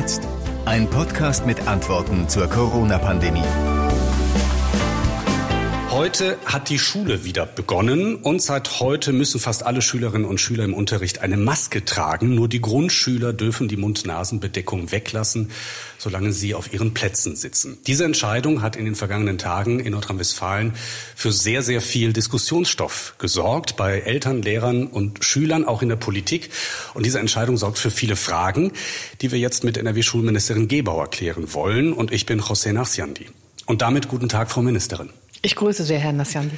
jetzt? Ein Podcast mit Antworten zur Corona-Pandemie. Heute hat die Schule wieder begonnen und seit heute müssen fast alle Schülerinnen und Schüler im Unterricht eine Maske tragen. Nur die Grundschüler dürfen die Mund-Nasen-Bedeckung weglassen, solange sie auf ihren Plätzen sitzen. Diese Entscheidung hat in den vergangenen Tagen in Nordrhein-Westfalen für sehr, sehr viel Diskussionsstoff gesorgt bei Eltern, Lehrern und Schülern, auch in der Politik. Und diese Entscheidung sorgt für viele Fragen, die wir jetzt mit NRW-Schulministerin Gebauer klären wollen. Und ich bin José Nachsiandi. Und damit guten Tag, Frau Ministerin. Ich grüße sehr, Herr Nassiandi.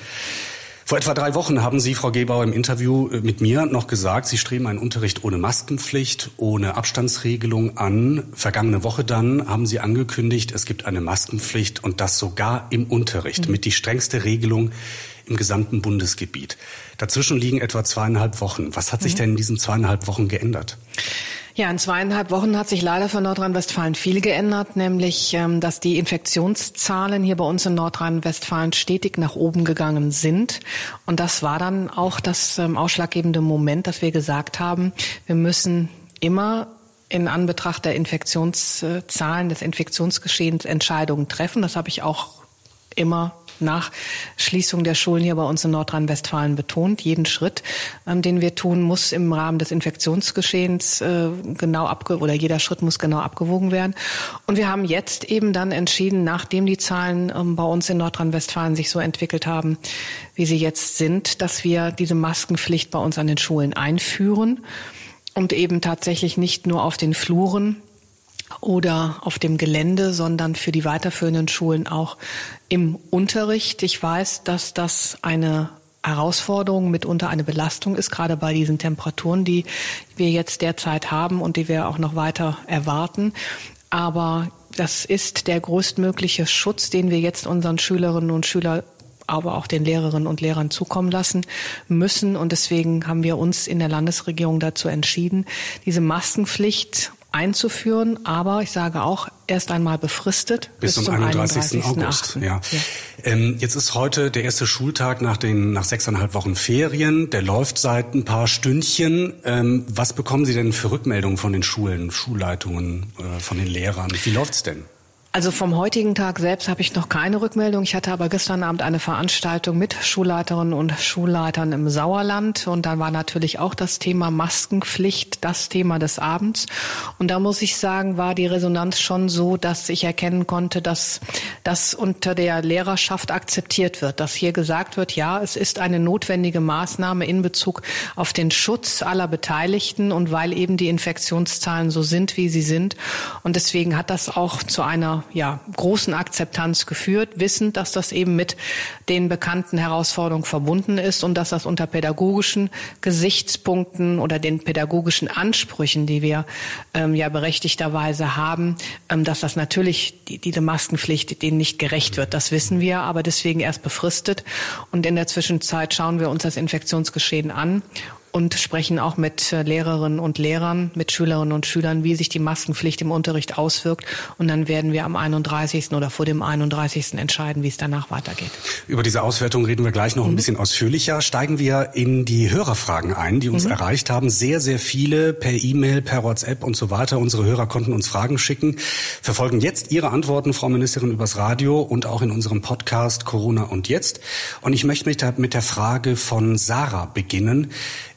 Vor etwa drei Wochen haben Sie, Frau Gebauer, im Interview äh, mit mir noch gesagt, Sie streben einen Unterricht ohne Maskenpflicht, ohne Abstandsregelung an. Vergangene Woche dann haben Sie angekündigt, es gibt eine Maskenpflicht und das sogar im Unterricht mhm. mit die strengste Regelung im gesamten Bundesgebiet. Dazwischen liegen etwa zweieinhalb Wochen. Was hat sich mhm. denn in diesen zweieinhalb Wochen geändert? Ja, in zweieinhalb Wochen hat sich leider für Nordrhein-Westfalen viel geändert, nämlich ähm, dass die Infektionszahlen hier bei uns in Nordrhein-Westfalen stetig nach oben gegangen sind. Und das war dann auch das ähm, ausschlaggebende Moment, dass wir gesagt haben, wir müssen immer in Anbetracht der Infektionszahlen, des Infektionsgeschehens Entscheidungen treffen. Das habe ich auch immer nach Schließung der Schulen hier bei uns in Nordrhein-Westfalen betont. Jeden Schritt, ähm, den wir tun, muss im Rahmen des Infektionsgeschehens äh, genau abge oder jeder Schritt muss genau abgewogen werden. Und wir haben jetzt eben dann entschieden, nachdem die Zahlen ähm, bei uns in Nordrhein-Westfalen sich so entwickelt haben, wie sie jetzt sind, dass wir diese Maskenpflicht bei uns an den Schulen einführen und eben tatsächlich nicht nur auf den Fluren oder auf dem Gelände, sondern für die weiterführenden Schulen auch im Unterricht. Ich weiß, dass das eine Herausforderung, mitunter eine Belastung ist, gerade bei diesen Temperaturen, die wir jetzt derzeit haben und die wir auch noch weiter erwarten. Aber das ist der größtmögliche Schutz, den wir jetzt unseren Schülerinnen und Schülern aber auch den Lehrerinnen und Lehrern zukommen lassen müssen. Und deswegen haben wir uns in der Landesregierung dazu entschieden, diese Maskenpflicht einzuführen, aber ich sage auch erst einmal befristet bis, bis zum 31. 31. August. Ja. ja. Ähm, jetzt ist heute der erste Schultag nach den nach sechseinhalb Wochen Ferien. Der läuft seit ein paar Stündchen. Ähm, was bekommen Sie denn für Rückmeldungen von den Schulen, Schulleitungen, äh, von den Lehrern? Wie läuft's denn? Also vom heutigen Tag selbst habe ich noch keine Rückmeldung. Ich hatte aber gestern Abend eine Veranstaltung mit Schulleiterinnen und Schulleitern im Sauerland und da war natürlich auch das Thema Maskenpflicht das Thema des Abends. Und da muss ich sagen, war die Resonanz schon so, dass ich erkennen konnte, dass das unter der Lehrerschaft akzeptiert wird, dass hier gesagt wird, ja, es ist eine notwendige Maßnahme in Bezug auf den Schutz aller Beteiligten und weil eben die Infektionszahlen so sind, wie sie sind. Und deswegen hat das auch zu einer ja, großen Akzeptanz geführt, wissend, dass das eben mit den bekannten Herausforderungen verbunden ist und dass das unter pädagogischen Gesichtspunkten oder den pädagogischen Ansprüchen, die wir ähm, ja berechtigterweise haben, ähm, dass das natürlich die, diese Maskenpflicht denen nicht gerecht wird. Das wissen wir, aber deswegen erst befristet. Und in der Zwischenzeit schauen wir uns das Infektionsgeschehen an und sprechen auch mit äh, Lehrerinnen und Lehrern, mit Schülerinnen und Schülern, wie sich die Maskenpflicht im Unterricht auswirkt. Und dann werden wir am 31. oder vor dem 31. entscheiden, wie es danach weitergeht. Über diese Auswertung reden wir gleich noch mhm. ein bisschen ausführlicher. Steigen wir in die Hörerfragen ein, die uns mhm. erreicht haben. Sehr, sehr viele per E-Mail, per WhatsApp und so weiter. Unsere Hörer konnten uns Fragen schicken. Verfolgen jetzt Ihre Antworten, Frau Ministerin, übers Radio und auch in unserem Podcast Corona und jetzt. Und ich möchte mit der Frage von Sarah beginnen.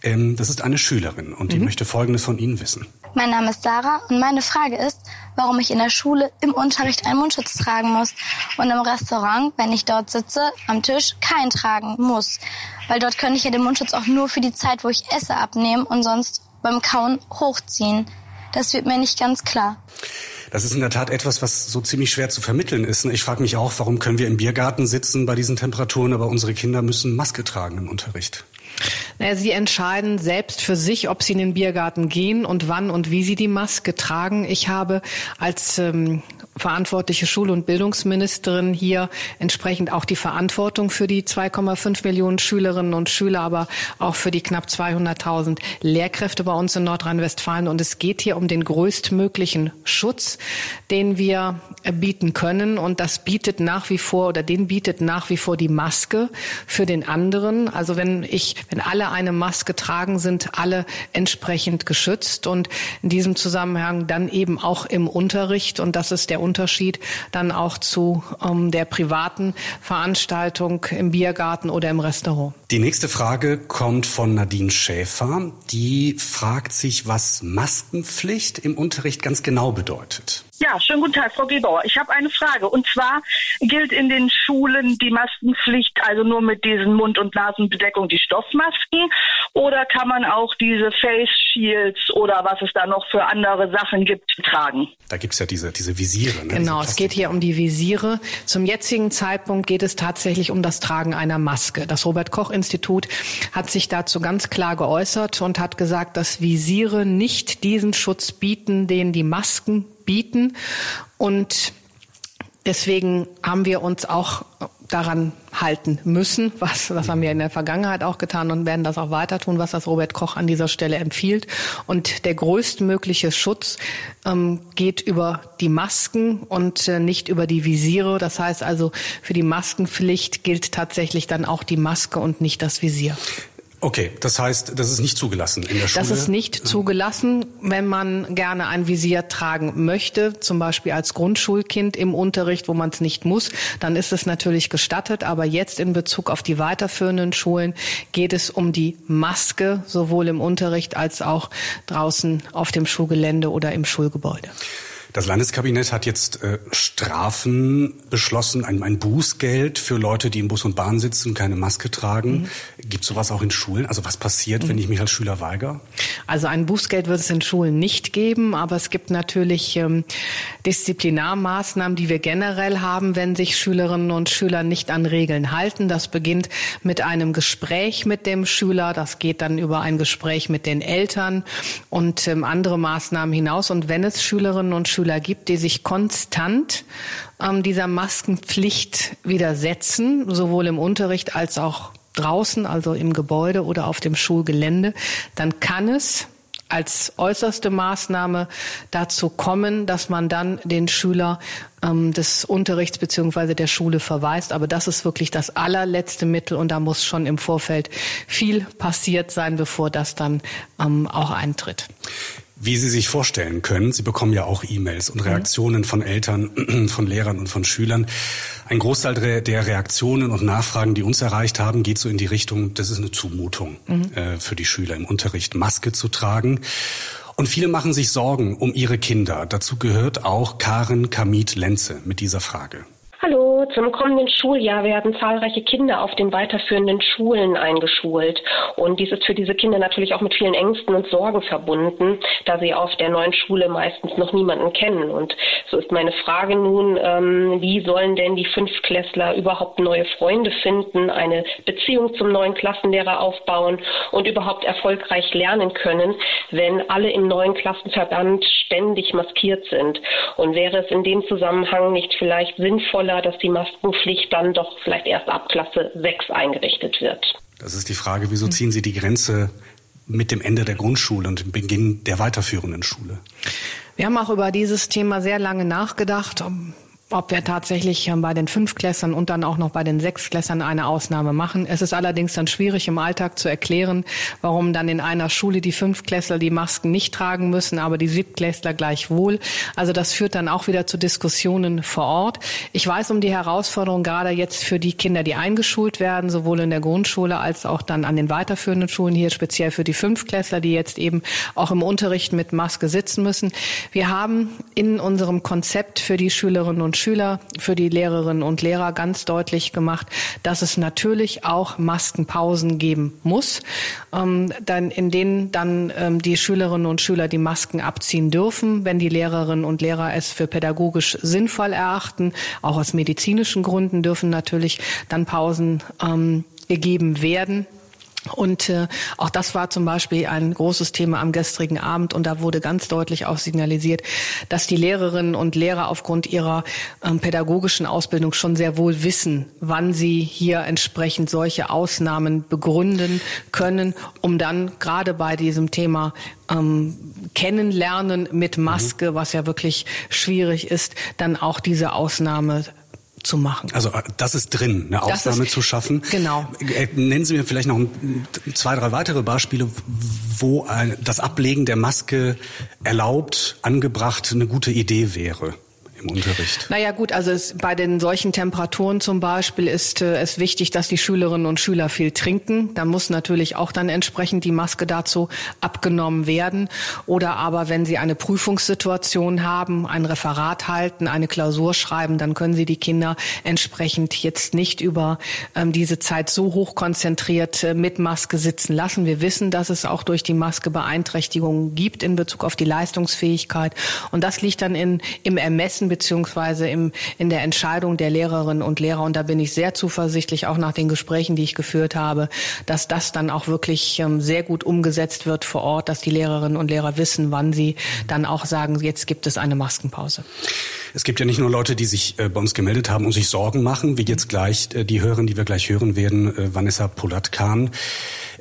Ähm, das ist eine Schülerin und die mhm. möchte Folgendes von Ihnen wissen. Mein Name ist Sarah und meine Frage ist, warum ich in der Schule im Unterricht einen Mundschutz tragen muss und im Restaurant, wenn ich dort sitze, am Tisch keinen tragen muss. Weil dort könnte ich ja den Mundschutz auch nur für die Zeit, wo ich esse, abnehmen und sonst beim Kauen hochziehen. Das wird mir nicht ganz klar. Das ist in der Tat etwas, was so ziemlich schwer zu vermitteln ist. Ich frage mich auch, warum können wir im Biergarten sitzen bei diesen Temperaturen, aber unsere Kinder müssen Maske tragen im Unterricht. Naja, sie entscheiden selbst für sich, ob sie in den Biergarten gehen und wann und wie sie die Maske tragen. Ich habe als ähm, verantwortliche Schul- und Bildungsministerin hier entsprechend auch die Verantwortung für die 2,5 Millionen Schülerinnen und Schüler, aber auch für die knapp 200.000 Lehrkräfte bei uns in Nordrhein-Westfalen. Und es geht hier um den größtmöglichen Schutz, den wir bieten können. Und das bietet nach wie vor oder den bietet nach wie vor die Maske für den anderen. Also wenn ich, wenn alle eine Maske tragen, sind alle entsprechend geschützt. Und in diesem Zusammenhang dann eben auch im Unterricht. Und das ist der Unterschied dann auch zu ähm, der privaten Veranstaltung im Biergarten oder im Restaurant. Die nächste Frage kommt von Nadine Schäfer. Die fragt sich, was Maskenpflicht im Unterricht ganz genau bedeutet. Ja, schönen guten Tag, Frau Gebauer. Ich habe eine Frage. Und zwar gilt in den Schulen die Maskenpflicht also nur mit diesen Mund- und Nasenbedeckung, die Stoffmasken? Oder kann man auch diese Face Shields oder was es da noch für andere Sachen gibt, tragen? Da gibt's ja diese, diese Visiere. Ne? Genau, es geht hier um die Visiere. Zum jetzigen Zeitpunkt geht es tatsächlich um das Tragen einer Maske. Das Robert Koch Institut hat sich dazu ganz klar geäußert und hat gesagt, dass Visiere nicht diesen Schutz bieten, den die Masken bieten. Und deswegen haben wir uns auch daran halten müssen, was, was haben wir in der Vergangenheit auch getan und werden das auch weiter tun, was das Robert Koch an dieser Stelle empfiehlt. Und der größtmögliche Schutz ähm, geht über die Masken und äh, nicht über die Visiere. Das heißt also, für die Maskenpflicht gilt tatsächlich dann auch die Maske und nicht das Visier. Okay, das heißt, das ist nicht zugelassen in der Schule? Das ist nicht zugelassen, wenn man gerne ein Visier tragen möchte, zum Beispiel als Grundschulkind im Unterricht, wo man es nicht muss, dann ist es natürlich gestattet. Aber jetzt in Bezug auf die weiterführenden Schulen geht es um die Maske, sowohl im Unterricht als auch draußen auf dem Schulgelände oder im Schulgebäude. Das Landeskabinett hat jetzt äh, Strafen beschlossen, ein, ein, Bußgeld für Leute, die im Bus und Bahn sitzen und keine Maske tragen. Mhm. Gibt sowas auch in Schulen? Also was passiert, mhm. wenn ich mich als Schüler weigere? Also ein Bußgeld wird es in Schulen nicht geben, aber es gibt natürlich ähm, Disziplinarmaßnahmen, die wir generell haben, wenn sich Schülerinnen und Schüler nicht an Regeln halten. Das beginnt mit einem Gespräch mit dem Schüler, das geht dann über ein Gespräch mit den Eltern und ähm, andere Maßnahmen hinaus. Und wenn es Schülerinnen und Schüler Schüler gibt, die sich konstant ähm, dieser Maskenpflicht widersetzen, sowohl im Unterricht als auch draußen, also im Gebäude oder auf dem Schulgelände, dann kann es als äußerste Maßnahme dazu kommen, dass man dann den Schüler ähm, des Unterrichts beziehungsweise der Schule verweist. Aber das ist wirklich das allerletzte Mittel und da muss schon im Vorfeld viel passiert sein, bevor das dann ähm, auch eintritt. Wie Sie sich vorstellen können, Sie bekommen ja auch E-Mails und Reaktionen von Eltern, von Lehrern und von Schülern. Ein Großteil der Reaktionen und Nachfragen, die uns erreicht haben, geht so in die Richtung, das ist eine Zumutung mhm. äh, für die Schüler im Unterricht, Maske zu tragen. Und viele machen sich Sorgen um ihre Kinder. Dazu gehört auch Karen Kamit-Lenze mit dieser Frage. Hallo, zum kommenden Schuljahr werden zahlreiche Kinder auf den weiterführenden Schulen eingeschult. Und dies ist für diese Kinder natürlich auch mit vielen Ängsten und Sorgen verbunden, da sie auf der neuen Schule meistens noch niemanden kennen. Und so ist meine Frage nun, ähm, wie sollen denn die Fünftklässler überhaupt neue Freunde finden, eine Beziehung zum neuen Klassenlehrer aufbauen und überhaupt erfolgreich lernen können, wenn alle im neuen Klassenverband ständig maskiert sind? Und wäre es in dem Zusammenhang nicht vielleicht sinnvoller, oder dass die Maskenpflicht dann doch vielleicht erst ab Klasse 6 eingerichtet wird. Das ist die Frage, wieso ziehen Sie die Grenze mit dem Ende der Grundschule und dem Beginn der weiterführenden Schule? Wir haben auch über dieses Thema sehr lange nachgedacht ob wir tatsächlich bei den Fünfklässern und dann auch noch bei den Sechsklässern eine Ausnahme machen. Es ist allerdings dann schwierig im Alltag zu erklären, warum dann in einer Schule die Fünfklässler die Masken nicht tragen müssen, aber die Siebtklässler gleichwohl. Also das führt dann auch wieder zu Diskussionen vor Ort. Ich weiß um die Herausforderung gerade jetzt für die Kinder, die eingeschult werden, sowohl in der Grundschule als auch dann an den weiterführenden Schulen hier, speziell für die Fünfklässler, die jetzt eben auch im Unterricht mit Maske sitzen müssen. Wir haben in unserem Konzept für die Schülerinnen und Schüler, für die Lehrerinnen und Lehrer ganz deutlich gemacht, dass es natürlich auch Maskenpausen geben muss, ähm, dann, in denen dann ähm, die Schülerinnen und Schüler die Masken abziehen dürfen, wenn die Lehrerinnen und Lehrer es für pädagogisch sinnvoll erachten. Auch aus medizinischen Gründen dürfen natürlich dann Pausen ähm, gegeben werden. Und äh, auch das war zum Beispiel ein großes Thema am gestrigen Abend. Und da wurde ganz deutlich auch signalisiert, dass die Lehrerinnen und Lehrer aufgrund ihrer ähm, pädagogischen Ausbildung schon sehr wohl wissen, wann sie hier entsprechend solche Ausnahmen begründen können, um dann gerade bei diesem Thema ähm, Kennenlernen mit Maske, was ja wirklich schwierig ist, dann auch diese Ausnahme zu machen. Also äh, das ist drin, eine das Ausnahme ist, zu schaffen. Genau. Äh, nennen Sie mir vielleicht noch zwei, drei weitere Beispiele, wo das Ablegen der Maske erlaubt, angebracht eine gute Idee wäre im Unterricht? Naja gut, also es, bei den solchen Temperaturen zum Beispiel ist äh, es wichtig, dass die Schülerinnen und Schüler viel trinken. Da muss natürlich auch dann entsprechend die Maske dazu abgenommen werden. Oder aber wenn Sie eine Prüfungssituation haben, ein Referat halten, eine Klausur schreiben, dann können Sie die Kinder entsprechend jetzt nicht über ähm, diese Zeit so hoch konzentriert äh, mit Maske sitzen lassen. Wir wissen, dass es auch durch die Maske Beeinträchtigungen gibt in Bezug auf die Leistungsfähigkeit. Und das liegt dann in, im Ermessen beziehungsweise im, in der Entscheidung der Lehrerinnen und Lehrer. Und da bin ich sehr zuversichtlich, auch nach den Gesprächen, die ich geführt habe, dass das dann auch wirklich ähm, sehr gut umgesetzt wird vor Ort, dass die Lehrerinnen und Lehrer wissen, wann sie dann auch sagen, jetzt gibt es eine Maskenpause. Es gibt ja nicht nur Leute, die sich äh, bei uns gemeldet haben und sich Sorgen machen, wie jetzt gleich äh, die Hörerin, die wir gleich hören werden, äh, Vanessa Polatkan.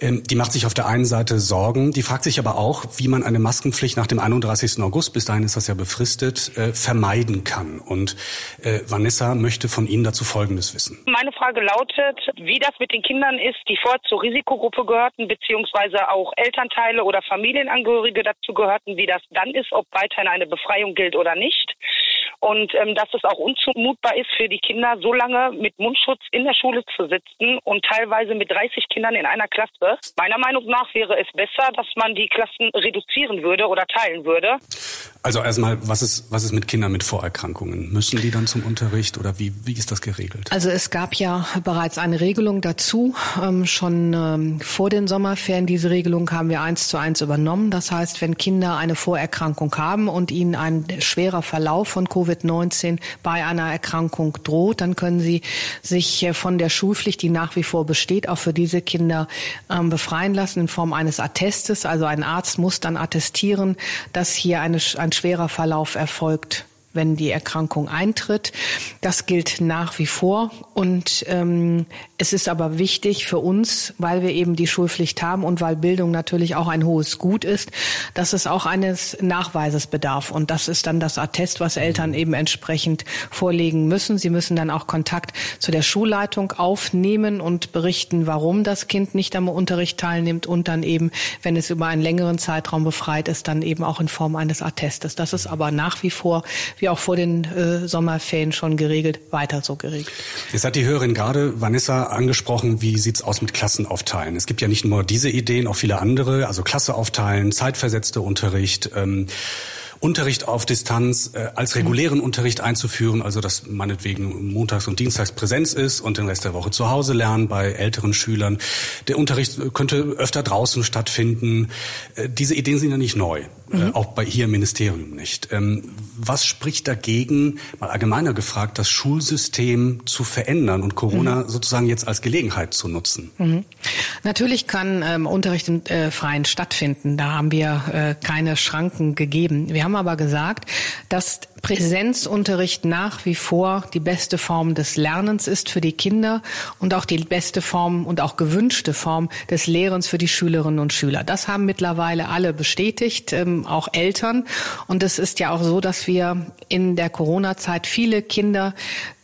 Ähm, die macht sich auf der einen Seite Sorgen, die fragt sich aber auch, wie man eine Maskenpflicht nach dem 31. August, bis dahin ist das ja befristet, äh, vermeiden kann. Und äh, Vanessa möchte von Ihnen dazu Folgendes wissen. Meine Frage lautet, wie das mit den Kindern ist, die vorher zur Risikogruppe gehörten, beziehungsweise auch Elternteile oder Familienangehörige dazu gehörten, wie das dann ist, ob weiterhin eine Befreiung gilt oder nicht und ähm, dass es auch unzumutbar ist für die Kinder, so lange mit Mundschutz in der Schule zu sitzen und teilweise mit 30 Kindern in einer Klasse. Meiner Meinung nach wäre es besser, dass man die Klassen reduzieren würde oder teilen würde. Also erstmal, was ist, was ist mit Kindern mit Vorerkrankungen? Müssen die dann zum Unterricht oder wie, wie ist das geregelt? Also es gab ja bereits eine Regelung dazu. Ähm, schon ähm, vor den Sommerferien diese Regelung haben wir eins zu eins übernommen. Das heißt, wenn Kinder eine Vorerkrankung haben und ihnen ein schwerer Verlauf von Covid-19 bei einer Erkrankung droht, dann können sie sich äh, von der Schulpflicht, die nach wie vor besteht, auch für diese Kinder ähm, befreien lassen in Form eines Attestes. Also ein Arzt muss dann attestieren, dass hier eine, ein schwerer Verlauf erfolgt wenn die Erkrankung eintritt. Das gilt nach wie vor. Und ähm, es ist aber wichtig für uns, weil wir eben die Schulpflicht haben und weil Bildung natürlich auch ein hohes Gut ist, dass es auch eines Nachweises bedarf. Und das ist dann das Attest, was Eltern eben entsprechend vorlegen müssen. Sie müssen dann auch Kontakt zu der Schulleitung aufnehmen und berichten, warum das Kind nicht am Unterricht teilnimmt und dann eben, wenn es über einen längeren Zeitraum befreit ist, dann eben auch in Form eines Attestes. Das ist aber nach wie vor, wie auch vor den äh, Sommerferien schon geregelt, weiter so geregelt. Jetzt hat die Hörerin gerade Vanessa angesprochen, wie sieht's aus mit Klassen? Es gibt ja nicht nur diese Ideen, auch viele andere, also Klasse aufteilen, zeitversetzte Unterricht. Ähm, Unterricht auf Distanz äh, als regulären Unterricht einzuführen, also dass meinetwegen montags und dienstags Präsenz ist und den Rest der Woche zu Hause lernen bei älteren Schülern. Der Unterricht könnte öfter draußen stattfinden. Äh, diese Ideen sind ja nicht neu, äh, mhm. äh, auch bei hier im Ministerium nicht. Ähm, was spricht dagegen, mal allgemeiner gefragt, das Schulsystem zu verändern und Corona mhm. sozusagen jetzt als Gelegenheit zu nutzen? Mhm. Natürlich kann ähm, Unterricht im äh, Freien stattfinden. Da haben wir äh, keine Schranken gegeben. Wir haben aber gesagt, dass Präsenzunterricht nach wie vor die beste Form des Lernens ist für die Kinder und auch die beste Form und auch gewünschte Form des Lehrens für die Schülerinnen und Schüler. Das haben mittlerweile alle bestätigt, ähm, auch Eltern. Und es ist ja auch so, dass wir in der Corona-Zeit viele Kinder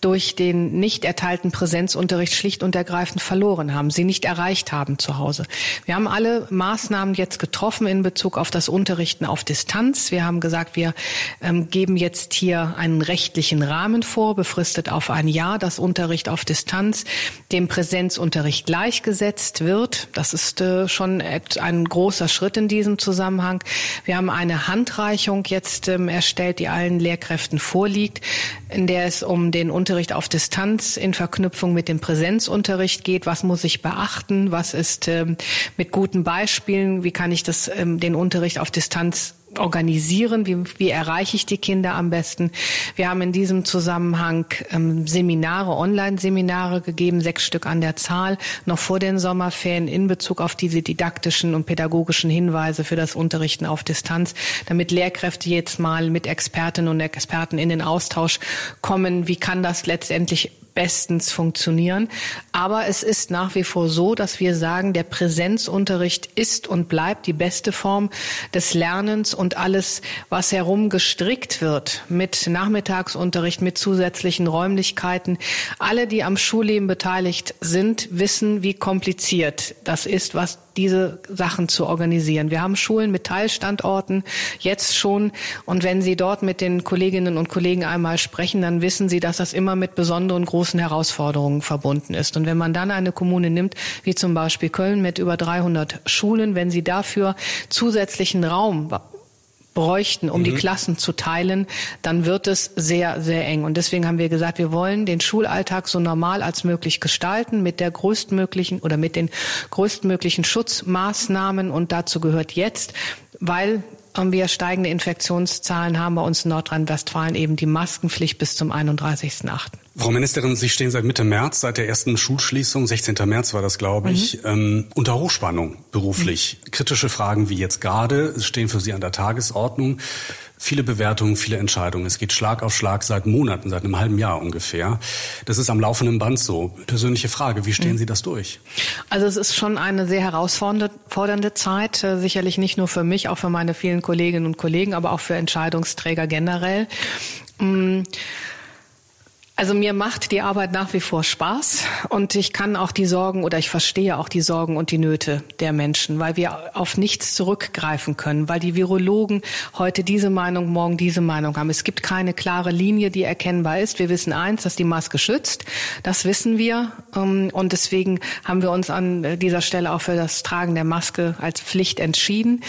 durch den nicht erteilten Präsenzunterricht schlicht und ergreifend verloren haben, sie nicht erreicht haben zu Hause. Wir haben alle Maßnahmen jetzt getroffen in Bezug auf das Unterrichten auf Distanz. Wir haben gesagt, wir ähm, geben jetzt hier einen rechtlichen Rahmen vor, befristet auf ein Jahr, dass Unterricht auf Distanz dem Präsenzunterricht gleichgesetzt wird. Das ist äh, schon ein großer Schritt in diesem Zusammenhang. Wir haben eine Handreichung jetzt ähm, erstellt, die allen Lehrkräften vorliegt, in der es um den Unterricht Unterricht auf Distanz in Verknüpfung mit dem Präsenzunterricht geht. Was muss ich beachten? Was ist ähm, mit guten Beispielen? Wie kann ich das, ähm, den Unterricht auf Distanz organisieren? Wie, wie erreiche ich die Kinder am besten? Wir haben in diesem Zusammenhang ähm, Seminare, Online-Seminare gegeben, sechs Stück an der Zahl, noch vor den Sommerferien in Bezug auf diese didaktischen und pädagogischen Hinweise für das Unterrichten auf Distanz, damit Lehrkräfte jetzt mal mit Expertinnen und Experten in den Austausch kommen. Wie kann das letztendlich bestens funktionieren. Aber es ist nach wie vor so, dass wir sagen, der Präsenzunterricht ist und bleibt die beste Form des Lernens und alles, was herum gestrickt wird mit Nachmittagsunterricht, mit zusätzlichen Räumlichkeiten. Alle, die am Schulleben beteiligt sind, wissen, wie kompliziert das ist, was diese Sachen zu organisieren. Wir haben Schulen mit Teilstandorten jetzt schon. Und wenn Sie dort mit den Kolleginnen und Kollegen einmal sprechen, dann wissen Sie, dass das immer mit besonderen großen Herausforderungen verbunden ist. Und wenn man dann eine Kommune nimmt, wie zum Beispiel Köln mit über 300 Schulen, wenn Sie dafür zusätzlichen Raum bräuchten, um mhm. die Klassen zu teilen, dann wird es sehr, sehr eng. Und deswegen haben wir gesagt, wir wollen den Schulalltag so normal als möglich gestalten mit der größtmöglichen oder mit den größtmöglichen Schutzmaßnahmen. Und dazu gehört jetzt, weil wir steigende Infektionszahlen haben bei uns in Nordrhein-Westfalen eben die Maskenpflicht bis zum 31.8. Frau Ministerin, Sie stehen seit Mitte März, seit der ersten Schulschließung, 16. März war das, glaube ich, mhm. ähm, unter Hochspannung beruflich. Mhm. Kritische Fragen wie jetzt gerade stehen für Sie an der Tagesordnung. Viele Bewertungen, viele Entscheidungen. Es geht Schlag auf Schlag seit Monaten, seit einem halben Jahr ungefähr. Das ist am laufenden Band so. Persönliche Frage, wie stehen mhm. Sie das durch? Also es ist schon eine sehr herausfordernde Zeit, äh, sicherlich nicht nur für mich, auch für meine vielen Kolleginnen und Kollegen, aber auch für Entscheidungsträger generell. Also mir macht die Arbeit nach wie vor Spaß und ich kann auch die Sorgen oder ich verstehe auch die Sorgen und die Nöte der Menschen, weil wir auf nichts zurückgreifen können, weil die Virologen heute diese Meinung, morgen diese Meinung haben. Es gibt keine klare Linie, die erkennbar ist. Wir wissen eins, dass die Maske schützt. Das wissen wir ähm, und deswegen haben wir uns an dieser Stelle auch für das Tragen der Maske als Pflicht entschieden.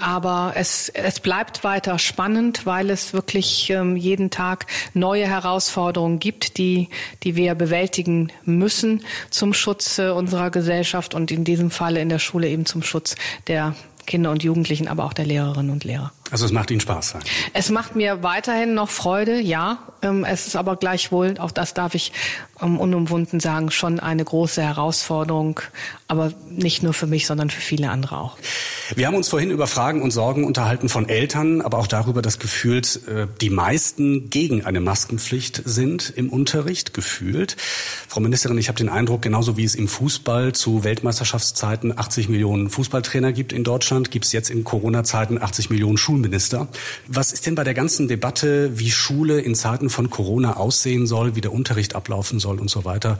Aber es, es bleibt weiter spannend, weil es wirklich ähm, jeden Tag neue Herausforderungen gibt, die, die wir bewältigen müssen zum Schutz unserer Gesellschaft und in diesem Falle in der Schule eben zum Schutz der Kinder und Jugendlichen, aber auch der Lehrerinnen und Lehrer. Also es macht Ihnen Spaß. Es macht mir weiterhin noch Freude, ja. Ähm, es ist aber gleichwohl, auch das darf ich ähm, unumwunden sagen, schon eine große Herausforderung, aber nicht nur für mich, sondern für viele andere auch. Wir haben uns vorhin über Fragen und Sorgen unterhalten von Eltern, aber auch darüber, dass gefühlt äh, die meisten gegen eine Maskenpflicht sind im Unterricht, gefühlt. Frau Ministerin, ich habe den Eindruck, genauso wie es im Fußball zu Weltmeisterschaftszeiten 80 Millionen Fußballtrainer gibt in Deutschland, gibt es jetzt in Corona-Zeiten 80 Millionen Schulmeister. Schulminister. Was ist denn bei der ganzen Debatte, wie Schule in Zeiten von Corona aussehen soll, wie der Unterricht ablaufen soll und so weiter?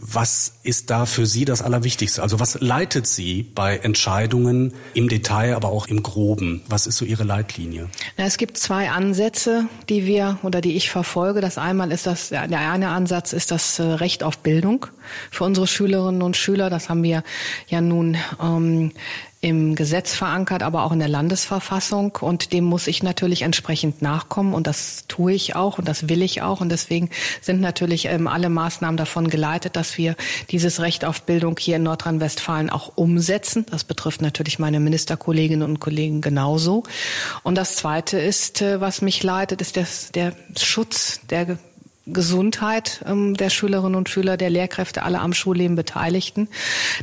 Was ist da für Sie das Allerwichtigste? Also was leitet Sie bei Entscheidungen im Detail, aber auch im Groben? Was ist so Ihre Leitlinie? Na, es gibt zwei Ansätze, die wir oder die ich verfolge. Das einmal ist das, der eine Ansatz ist das äh, Recht auf Bildung für unsere Schülerinnen und Schüler. Das haben wir ja nun ähm, im Gesetz verankert, aber auch in der Landesverfassung. Und dem muss ich natürlich entsprechend nachkommen. Und das tue ich auch und das will ich auch. Und deswegen sind natürlich ähm, alle Maßnahmen davon geleitet, dass wir dieses Recht auf Bildung hier in Nordrhein-Westfalen auch umsetzen. Das betrifft natürlich meine Ministerkolleginnen und Kollegen genauso. Und das Zweite ist, äh, was mich leitet, ist das, der Schutz der Gesundheit ähm, der Schülerinnen und Schüler, der Lehrkräfte, alle am Schulleben Beteiligten.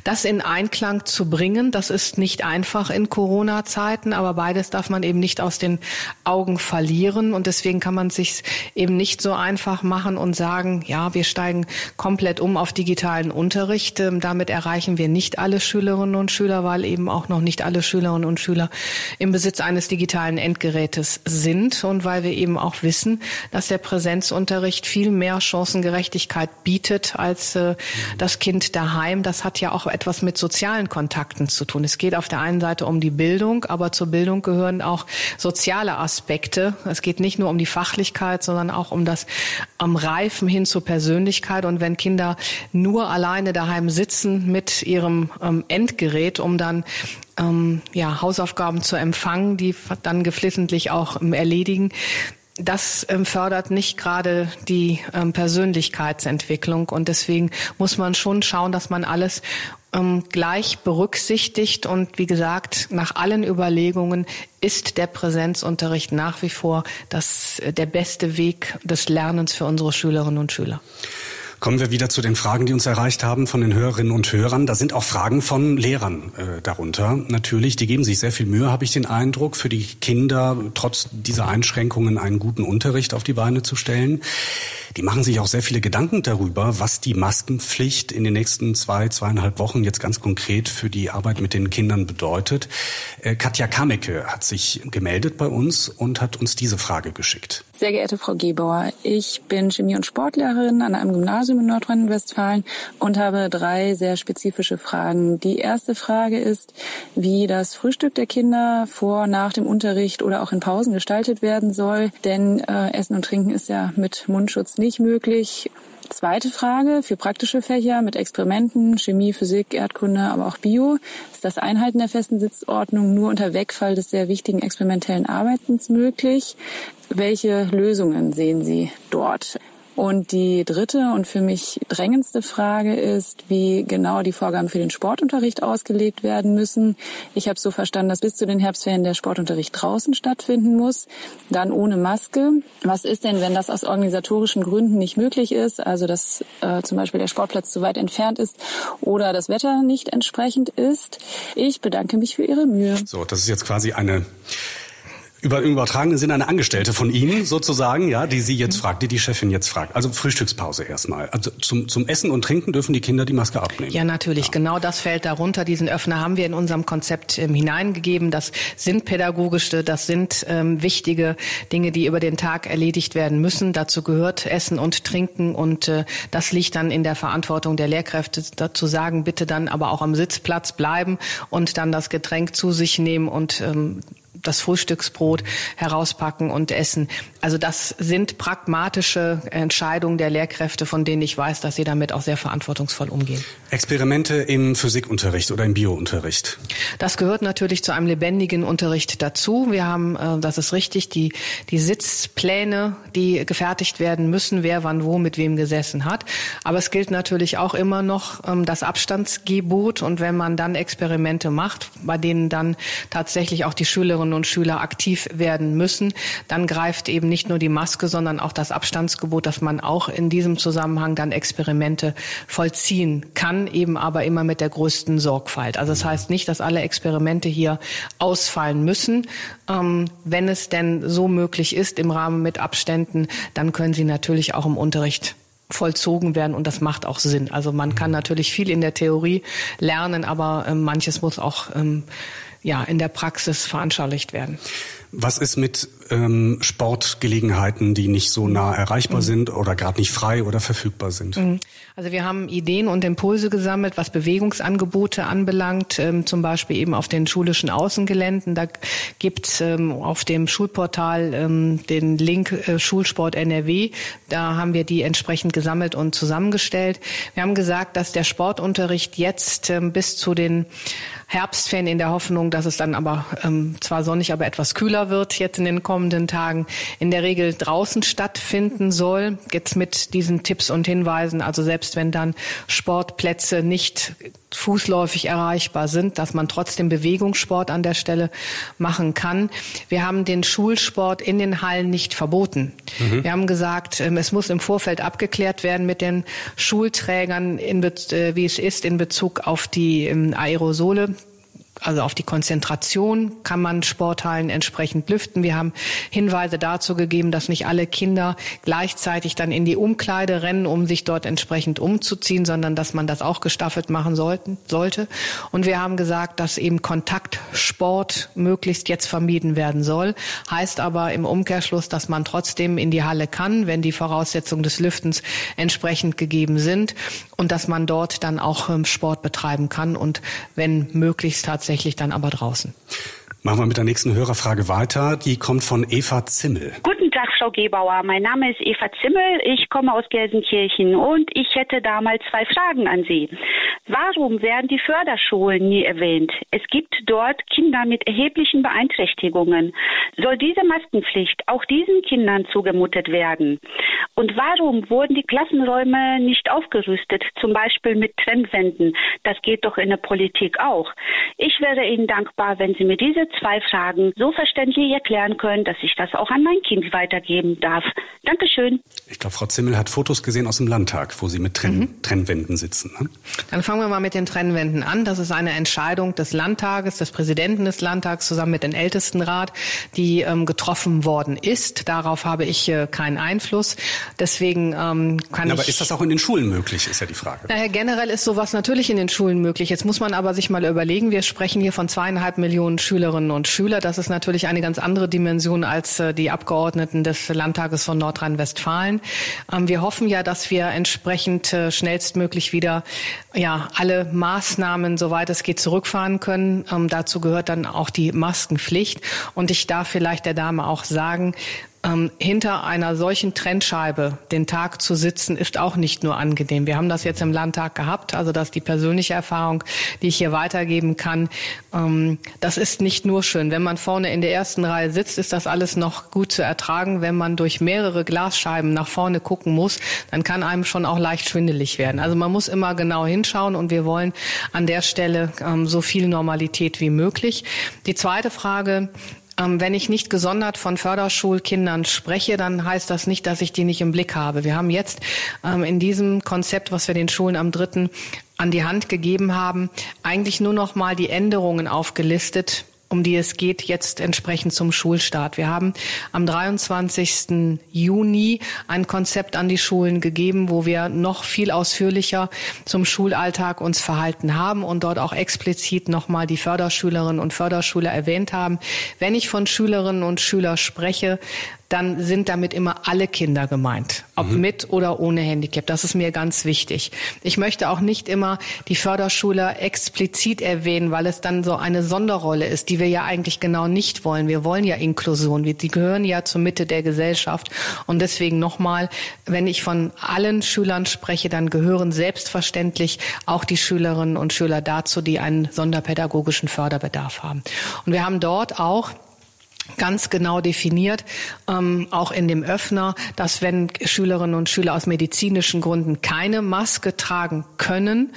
Das in Einklang zu bringen, das ist nicht einfach in Corona-Zeiten, aber beides darf man eben nicht aus den Augen verlieren. Und deswegen kann man sich eben nicht so einfach machen und sagen, ja, wir steigen komplett um auf digitalen Unterricht. Ähm, damit erreichen wir nicht alle Schülerinnen und Schüler, weil eben auch noch nicht alle Schülerinnen und Schüler im Besitz eines digitalen Endgerätes sind und weil wir eben auch wissen, dass der Präsenzunterricht viel mehr Chancengerechtigkeit bietet als äh, das Kind daheim. Das hat ja auch etwas mit sozialen Kontakten zu tun. Es geht auf der einen Seite um die Bildung, aber zur Bildung gehören auch soziale Aspekte. Es geht nicht nur um die Fachlichkeit, sondern auch um das am Reifen hin zur Persönlichkeit. Und wenn Kinder nur alleine daheim sitzen mit ihrem ähm, Endgerät, um dann ähm, ja, Hausaufgaben zu empfangen, die dann geflissentlich auch ähm, erledigen, das ähm, fördert nicht gerade die ähm, Persönlichkeitsentwicklung und deswegen muss man schon schauen, dass man alles ähm, gleich berücksichtigt und wie gesagt, nach allen Überlegungen ist der Präsenzunterricht nach wie vor das, äh, der beste Weg des Lernens für unsere Schülerinnen und Schüler. Kommen wir wieder zu den Fragen, die uns erreicht haben von den Hörerinnen und Hörern. Da sind auch Fragen von Lehrern äh, darunter. Natürlich, die geben sich sehr viel Mühe, habe ich den Eindruck, für die Kinder trotz dieser Einschränkungen einen guten Unterricht auf die Beine zu stellen. Die machen sich auch sehr viele Gedanken darüber, was die Maskenpflicht in den nächsten zwei, zweieinhalb Wochen jetzt ganz konkret für die Arbeit mit den Kindern bedeutet. Äh, Katja Kamecke hat sich gemeldet bei uns und hat uns diese Frage geschickt. Sehr geehrte Frau Gebauer, ich bin Chemie- und Sportlehrerin an einem Gymnasium in Nordrhein-Westfalen und habe drei sehr spezifische Fragen. Die erste Frage ist, wie das Frühstück der Kinder vor, nach dem Unterricht oder auch in Pausen gestaltet werden soll. Denn äh, Essen und Trinken ist ja mit Mundschutz nicht möglich. Zweite Frage für praktische Fächer mit Experimenten, Chemie, Physik, Erdkunde, aber auch Bio. Ist das Einhalten der festen Sitzordnung nur unter Wegfall des sehr wichtigen experimentellen Arbeitens möglich? Welche Lösungen sehen Sie dort? Und die dritte und für mich drängendste Frage ist, wie genau die Vorgaben für den Sportunterricht ausgelegt werden müssen. Ich habe so verstanden, dass bis zu den Herbstferien der Sportunterricht draußen stattfinden muss, dann ohne Maske. Was ist denn, wenn das aus organisatorischen Gründen nicht möglich ist, also dass äh, zum Beispiel der Sportplatz zu weit entfernt ist oder das Wetter nicht entsprechend ist? Ich bedanke mich für Ihre Mühe. So, das ist jetzt quasi eine über, übertragenen Sinne eine Angestellte von Ihnen sozusagen, ja, die Sie jetzt fragt, die die Chefin jetzt fragt. Also Frühstückspause erstmal. Also zum, zum Essen und Trinken dürfen die Kinder die Maske abnehmen. Ja, natürlich. Ja. Genau das fällt darunter. Diesen Öffner haben wir in unserem Konzept ähm, hineingegeben. Das sind pädagogische, das sind ähm, wichtige Dinge, die über den Tag erledigt werden müssen. Dazu gehört Essen und Trinken und äh, das liegt dann in der Verantwortung der Lehrkräfte, dazu sagen, bitte dann aber auch am Sitzplatz bleiben und dann das Getränk zu sich nehmen und ähm, das Frühstücksbrot herauspacken und essen. Also das sind pragmatische Entscheidungen der Lehrkräfte, von denen ich weiß, dass sie damit auch sehr verantwortungsvoll umgehen. Experimente im Physikunterricht oder im Biounterricht? Das gehört natürlich zu einem lebendigen Unterricht dazu. Wir haben, äh, das ist richtig, die, die Sitzpläne, die gefertigt werden müssen, wer wann wo mit wem gesessen hat. Aber es gilt natürlich auch immer noch ähm, das Abstandsgebot. Und wenn man dann Experimente macht, bei denen dann tatsächlich auch die Schülerinnen und Schüler aktiv werden müssen, dann greift eben nicht nur die Maske, sondern auch das Abstandsgebot, dass man auch in diesem Zusammenhang dann Experimente vollziehen kann, eben aber immer mit der größten Sorgfalt. Also das heißt nicht, dass alle Experimente hier ausfallen müssen. Ähm, wenn es denn so möglich ist im Rahmen mit Abständen, dann können sie natürlich auch im Unterricht vollzogen werden und das macht auch Sinn. Also man kann natürlich viel in der Theorie lernen, aber äh, manches muss auch ähm, ja, in der Praxis veranschaulicht werden. Was ist mit ähm, Sportgelegenheiten, die nicht so nah erreichbar mhm. sind oder gerade nicht frei oder verfügbar sind? Mhm. Also wir haben Ideen und Impulse gesammelt, was Bewegungsangebote anbelangt, ähm, zum Beispiel eben auf den schulischen Außengeländen. Da gibt's ähm, auf dem Schulportal ähm, den Link äh, Schulsport NRW. Da haben wir die entsprechend gesammelt und zusammengestellt. Wir haben gesagt, dass der Sportunterricht jetzt ähm, bis zu den Herbstferien in der Hoffnung, dass es dann aber ähm, zwar sonnig, aber etwas kühler wird jetzt in den kommenden Tagen, in der Regel draußen stattfinden soll. Jetzt mit diesen Tipps und Hinweisen, also selbst wenn dann Sportplätze nicht fußläufig erreichbar sind, dass man trotzdem Bewegungssport an der Stelle machen kann. Wir haben den Schulsport in den Hallen nicht verboten. Mhm. Wir haben gesagt, ähm, es muss im Vorfeld abgeklärt werden mit den Schulträgern, in, äh, wie es ist in Bezug auf die ähm, Aerosole also auf die Konzentration kann man Sporthallen entsprechend lüften. Wir haben Hinweise dazu gegeben, dass nicht alle Kinder gleichzeitig dann in die Umkleide rennen, um sich dort entsprechend umzuziehen, sondern dass man das auch gestaffelt machen sollten, sollte. Und wir haben gesagt, dass eben Kontaktsport möglichst jetzt vermieden werden soll. Heißt aber im Umkehrschluss, dass man trotzdem in die Halle kann, wenn die Voraussetzungen des Lüftens entsprechend gegeben sind und dass man dort dann auch ähm, Sport betreiben kann und wenn möglichst tatsächlich dann aber draußen. Machen wir mit der nächsten Hörerfrage weiter. Die kommt von Eva Zimmel. Guten Tag, Frau Gebauer. Mein Name ist Eva Zimmel. Ich komme aus Gelsenkirchen und ich hätte da mal zwei Fragen an Sie. Warum werden die Förderschulen nie erwähnt? Es gibt dort Kinder mit erheblichen Beeinträchtigungen. Soll diese Maskenpflicht auch diesen Kindern zugemutet werden? Und warum wurden die Klassenräume nicht aufgerüstet, zum Beispiel mit Trennwänden? Das geht doch in der Politik auch. Ich wäre Ihnen dankbar, wenn Sie mir diese zwei Fragen so verständlich erklären können, dass ich das auch an mein Kind weitergeben darf. Dankeschön. Ich glaube, Frau Zimmel hat Fotos gesehen aus dem Landtag, wo Sie mit Trenn mhm. Trennwänden sitzen. Ne? Dann fangen wir mal mit den Trennwänden an. Das ist eine Entscheidung des Landtages, des Präsidenten des Landtags zusammen mit dem Ältestenrat, die ähm, getroffen worden ist. Darauf habe ich äh, keinen Einfluss. Deswegen ähm, kann ja, ich. Aber ist das auch in den Schulen möglich, ist ja die Frage. Naja, generell ist sowas natürlich in den Schulen möglich. Jetzt muss man aber sich mal überlegen, wir sprechen hier von zweieinhalb Millionen Schülerinnen und Schülern. Das ist natürlich eine ganz andere Dimension als äh, die Abgeordneten des Landtages von Nordrhein-Westfalen. Ähm, wir hoffen ja, dass wir entsprechend äh, schnellstmöglich wieder ja alle Maßnahmen, soweit es geht, zurückfahren können. Ähm, dazu gehört dann auch die Maskenpflicht. Und ich darf vielleicht der Dame auch sagen, ähm, hinter einer solchen Trennscheibe den Tag zu sitzen, ist auch nicht nur angenehm. Wir haben das jetzt im Landtag gehabt, also das ist die persönliche Erfahrung, die ich hier weitergeben kann. Ähm, das ist nicht nur schön. Wenn man vorne in der ersten Reihe sitzt, ist das alles noch gut zu ertragen. Wenn man durch mehrere Glasscheiben nach vorne gucken muss, dann kann einem schon auch leicht schwindelig werden. Also man muss immer genau hinschauen und wir wollen an der Stelle ähm, so viel Normalität wie möglich. Die zweite Frage, wenn ich nicht gesondert von Förderschulkindern spreche, dann heißt das nicht, dass ich die nicht im Blick habe. Wir haben jetzt ähm, in diesem Konzept, was wir den Schulen am dritten an die Hand gegeben haben, eigentlich nur noch mal die Änderungen aufgelistet, um die es geht, jetzt entsprechend zum Schulstart. Wir haben am 23. Juni ein Konzept an die Schulen gegeben, wo wir noch viel ausführlicher zum Schulalltag uns verhalten haben und dort auch explizit nochmal die Förderschülerinnen und Förderschüler erwähnt haben. Wenn ich von Schülerinnen und Schülern spreche, dann sind damit immer alle Kinder gemeint, ob mhm. mit oder ohne Handicap. Das ist mir ganz wichtig. Ich möchte auch nicht immer die Förderschule explizit erwähnen, weil es dann so eine Sonderrolle ist, die wir ja eigentlich genau nicht wollen. Wir wollen ja Inklusion. Die gehören ja zur Mitte der Gesellschaft. Und deswegen nochmal, wenn ich von allen Schülern spreche, dann gehören selbstverständlich auch die Schülerinnen und Schüler dazu, die einen sonderpädagogischen Förderbedarf haben. Und wir haben dort auch ganz genau definiert, ähm, auch in dem Öffner, dass wenn Schülerinnen und Schüler aus medizinischen Gründen keine Maske tragen können,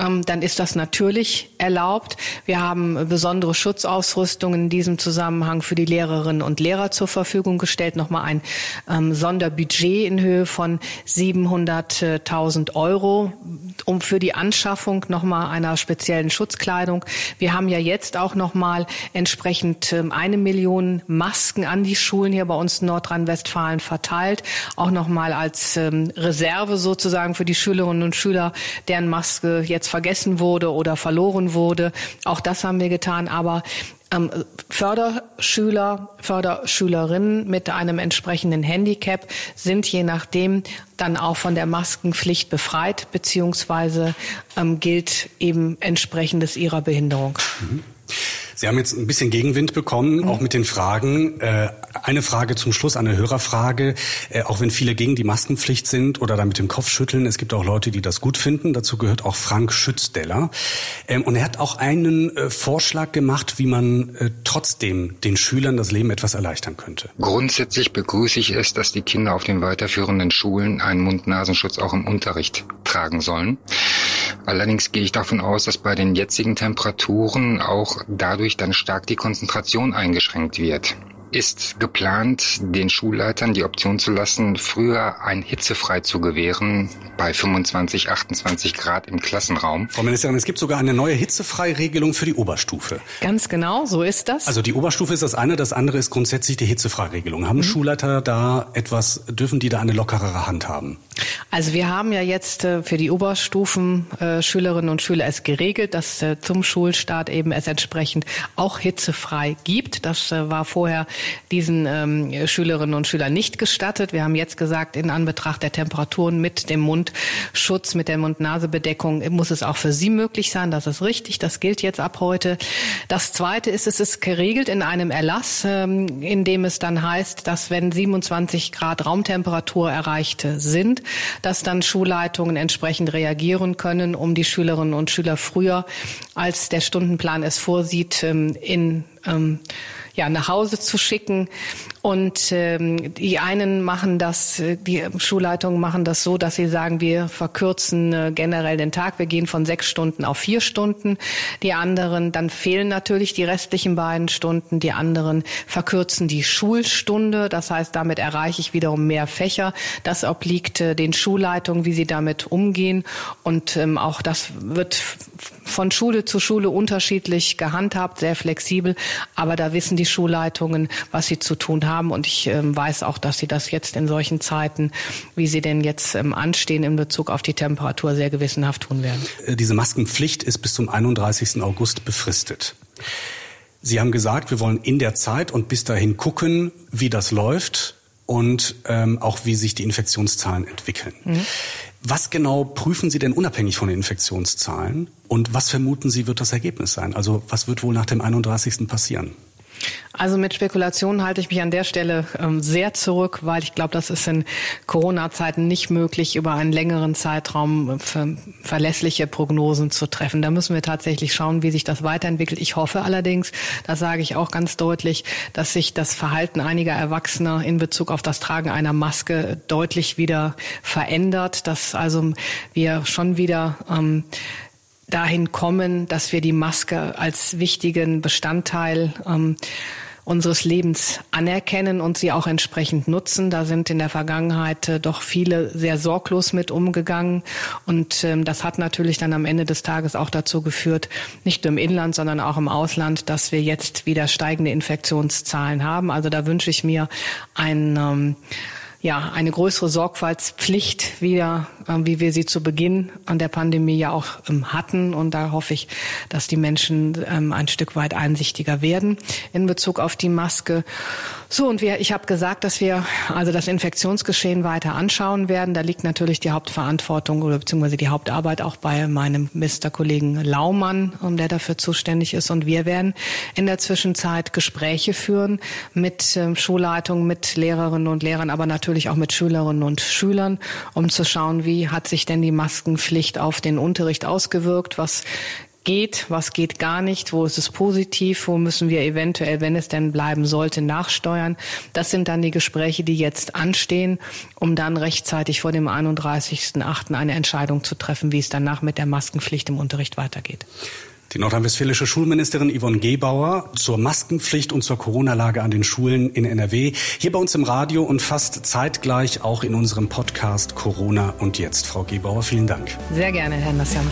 dann ist das natürlich erlaubt. Wir haben besondere Schutzausrüstung in diesem Zusammenhang für die Lehrerinnen und Lehrer zur Verfügung gestellt. Nochmal ein ähm, Sonderbudget in Höhe von 700.000 Euro um für die Anschaffung nochmal einer speziellen Schutzkleidung. Wir haben ja jetzt auch nochmal entsprechend ähm, eine Million Masken an die Schulen hier bei uns in Nordrhein-Westfalen verteilt. Auch nochmal als Reserve sozusagen für die Schülerinnen und Schüler, deren Maske jetzt vergessen wurde oder verloren wurde. Auch das haben wir getan. Aber ähm, Förderschüler, Förderschülerinnen mit einem entsprechenden Handicap sind je nachdem dann auch von der Maskenpflicht befreit, beziehungsweise ähm, gilt eben entsprechendes ihrer Behinderung. Mhm. Sie haben jetzt ein bisschen Gegenwind bekommen, mhm. auch mit den Fragen. Äh, eine Frage zum Schluss, eine Hörerfrage. Äh, auch wenn viele gegen die Maskenpflicht sind oder da mit dem Kopf schütteln, es gibt auch Leute, die das gut finden. Dazu gehört auch Frank Schützdeller. Ähm, und er hat auch einen äh, Vorschlag gemacht, wie man trotzdem den Schülern das Leben etwas erleichtern könnte. Grundsätzlich begrüße ich es, dass die Kinder auf den weiterführenden Schulen einen Mund-Nasenschutz auch im Unterricht tragen sollen. Allerdings gehe ich davon aus, dass bei den jetzigen Temperaturen auch dadurch dann stark die Konzentration eingeschränkt wird ist geplant, den Schulleitern die Option zu lassen, früher ein hitzefrei zu gewähren bei 25, 28 Grad im Klassenraum. Frau Ministerin, es gibt sogar eine neue Hitzefreiregelung für die Oberstufe. Ganz genau, so ist das. Also die Oberstufe ist das eine, das andere ist grundsätzlich die Hitzefreiregelung. Haben mhm. Schulleiter da etwas, dürfen die da eine lockerere Hand haben? Also wir haben ja jetzt äh, für die Oberstufen äh, Schülerinnen und Schüler es geregelt, dass äh, zum Schulstart eben es entsprechend auch hitzefrei gibt. Das war vorher diesen ähm, Schülerinnen und Schülern nicht gestattet. Wir haben jetzt gesagt, in Anbetracht der Temperaturen mit dem Mundschutz, mit der Mund-Nase-Bedeckung muss es auch für sie möglich sein. Das ist richtig. Das gilt jetzt ab heute. Das Zweite ist, es ist geregelt in einem Erlass, ähm, in dem es dann heißt, dass wenn 27 Grad Raumtemperatur erreicht sind, dass dann Schulleitungen entsprechend reagieren können, um die Schülerinnen und Schüler früher, als der Stundenplan es vorsieht, ähm, in ähm, ja, nach Hause zu schicken. Und ähm, die einen machen das, äh, die Schulleitungen machen das so, dass sie sagen, wir verkürzen äh, generell den Tag, wir gehen von sechs Stunden auf vier Stunden. Die anderen, dann fehlen natürlich die restlichen beiden Stunden. Die anderen verkürzen die Schulstunde. Das heißt, damit erreiche ich wiederum mehr Fächer. Das obliegt äh, den Schulleitungen, wie sie damit umgehen. Und ähm, auch das wird von Schule zu Schule unterschiedlich gehandhabt, sehr flexibel. Aber da wissen die Schulleitungen, was sie zu tun haben. Und ich ähm, weiß auch, dass sie das jetzt in solchen Zeiten, wie sie denn jetzt ähm, anstehen in Bezug auf die Temperatur, sehr gewissenhaft tun werden. Äh, diese Maskenpflicht ist bis zum 31. August befristet. Sie haben gesagt, wir wollen in der Zeit und bis dahin gucken, wie das läuft und ähm, auch wie sich die Infektionszahlen entwickeln. Mhm. Was genau prüfen Sie denn unabhängig von den Infektionszahlen und was vermuten Sie wird das Ergebnis sein? Also was wird wohl nach dem 31. passieren? Also mit Spekulationen halte ich mich an der Stelle ähm, sehr zurück, weil ich glaube, das ist in Corona-Zeiten nicht möglich, über einen längeren Zeitraum ver verlässliche Prognosen zu treffen. Da müssen wir tatsächlich schauen, wie sich das weiterentwickelt. Ich hoffe allerdings, das sage ich auch ganz deutlich, dass sich das Verhalten einiger Erwachsener in Bezug auf das Tragen einer Maske deutlich wieder verändert, dass also wir schon wieder ähm, dahin kommen, dass wir die Maske als wichtigen Bestandteil ähm, unseres Lebens anerkennen und sie auch entsprechend nutzen. Da sind in der Vergangenheit äh, doch viele sehr sorglos mit umgegangen. Und ähm, das hat natürlich dann am Ende des Tages auch dazu geführt, nicht nur im Inland, sondern auch im Ausland, dass wir jetzt wieder steigende Infektionszahlen haben. Also da wünsche ich mir ein ähm, ja, eine größere Sorgfaltspflicht wieder, wie wir sie zu Beginn an der Pandemie ja auch ähm, hatten. Und da hoffe ich, dass die Menschen ähm, ein Stück weit einsichtiger werden in Bezug auf die Maske. So, und wir, ich habe gesagt, dass wir also das Infektionsgeschehen weiter anschauen werden. Da liegt natürlich die Hauptverantwortung oder beziehungsweise die Hauptarbeit auch bei meinem Mr-Kollegen Laumann, um der dafür zuständig ist. Und wir werden in der Zwischenzeit Gespräche führen mit ähm, Schulleitungen, mit Lehrerinnen und Lehrern, aber natürlich auch mit Schülerinnen und Schülern, um zu schauen, wie hat sich denn die Maskenpflicht auf den Unterricht ausgewirkt, was geht, was geht gar nicht, wo ist es positiv, wo müssen wir eventuell, wenn es denn bleiben sollte, nachsteuern. Das sind dann die Gespräche, die jetzt anstehen, um dann rechtzeitig vor dem 31.8. eine Entscheidung zu treffen, wie es danach mit der Maskenpflicht im Unterricht weitergeht. Die nordrhein-westfälische Schulministerin Yvonne Gebauer zur Maskenpflicht und zur Corona-Lage an den Schulen in NRW. Hier bei uns im Radio und fast zeitgleich auch in unserem Podcast Corona und jetzt. Frau Gebauer, vielen Dank. Sehr gerne, Herr Nassjamann.